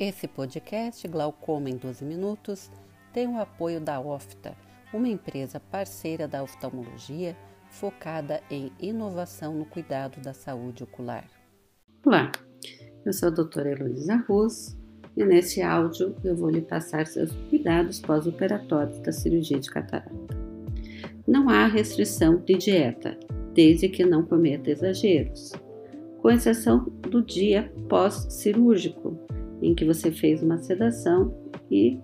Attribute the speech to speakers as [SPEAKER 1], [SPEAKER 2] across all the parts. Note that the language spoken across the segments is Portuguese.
[SPEAKER 1] Esse podcast, Glaucoma em 12 Minutos, tem o apoio da OFTA, uma empresa parceira da oftalmologia focada em inovação no cuidado da saúde ocular.
[SPEAKER 2] Olá, eu sou a doutora Heloísa Ruz e nesse áudio eu vou lhe passar seus cuidados pós-operatórios da cirurgia de catarata. Não há restrição de dieta, desde que não cometa exageros, com exceção do dia pós-cirúrgico, em que você fez uma sedação e,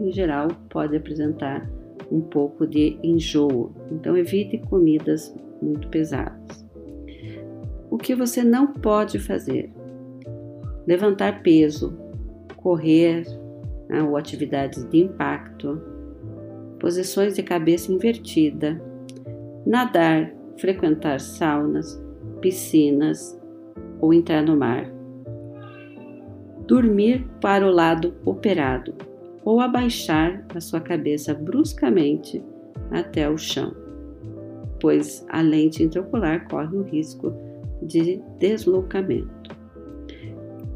[SPEAKER 2] em geral, pode apresentar um pouco de enjoo. Então, evite comidas muito pesadas. O que você não pode fazer? Levantar peso, correr né, ou atividades de impacto, posições de cabeça invertida, nadar, frequentar saunas, piscinas ou entrar no mar dormir para o lado operado ou abaixar a sua cabeça bruscamente até o chão, pois a lente intraocular corre o risco de deslocamento.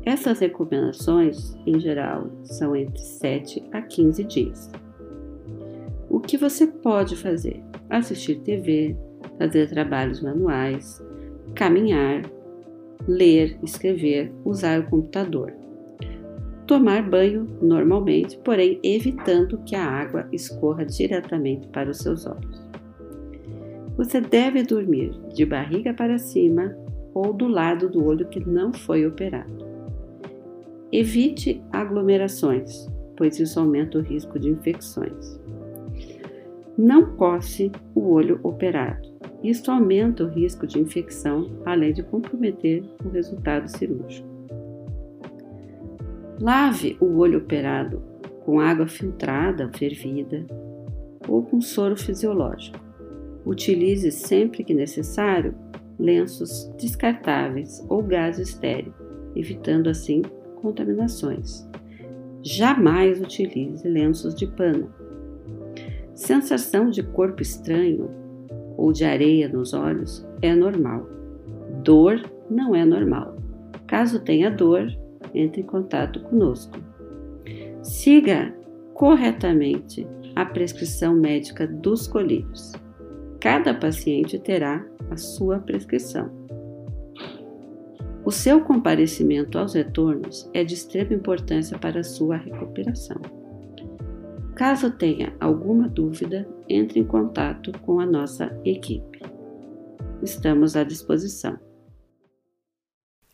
[SPEAKER 2] Essas recomendações, em geral, são entre 7 a 15 dias. O que você pode fazer? Assistir TV, fazer trabalhos manuais, caminhar, ler, escrever, usar o computador tomar banho normalmente, porém evitando que a água escorra diretamente para os seus olhos. Você deve dormir de barriga para cima ou do lado do olho que não foi operado. Evite aglomerações, pois isso aumenta o risco de infecções. Não coce o olho operado. Isto aumenta o risco de infecção, além de comprometer o resultado cirúrgico. Lave o olho operado com água filtrada, fervida ou com soro fisiológico. Utilize sempre que necessário lenços descartáveis ou gás estéreo, evitando assim contaminações. Jamais utilize lenços de pano. Sensação de corpo estranho ou de areia nos olhos é normal. Dor não é normal. Caso tenha dor, entre em contato conosco. Siga corretamente a prescrição médica dos colírios. Cada paciente terá a sua prescrição. O seu comparecimento aos retornos é de extrema importância para a sua recuperação. Caso tenha alguma dúvida, entre em contato com a nossa equipe. Estamos à disposição.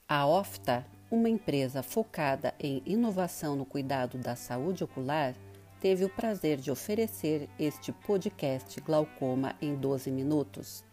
[SPEAKER 1] A OFTA uma empresa focada em inovação no cuidado da saúde ocular teve o prazer de oferecer este podcast Glaucoma em 12 minutos.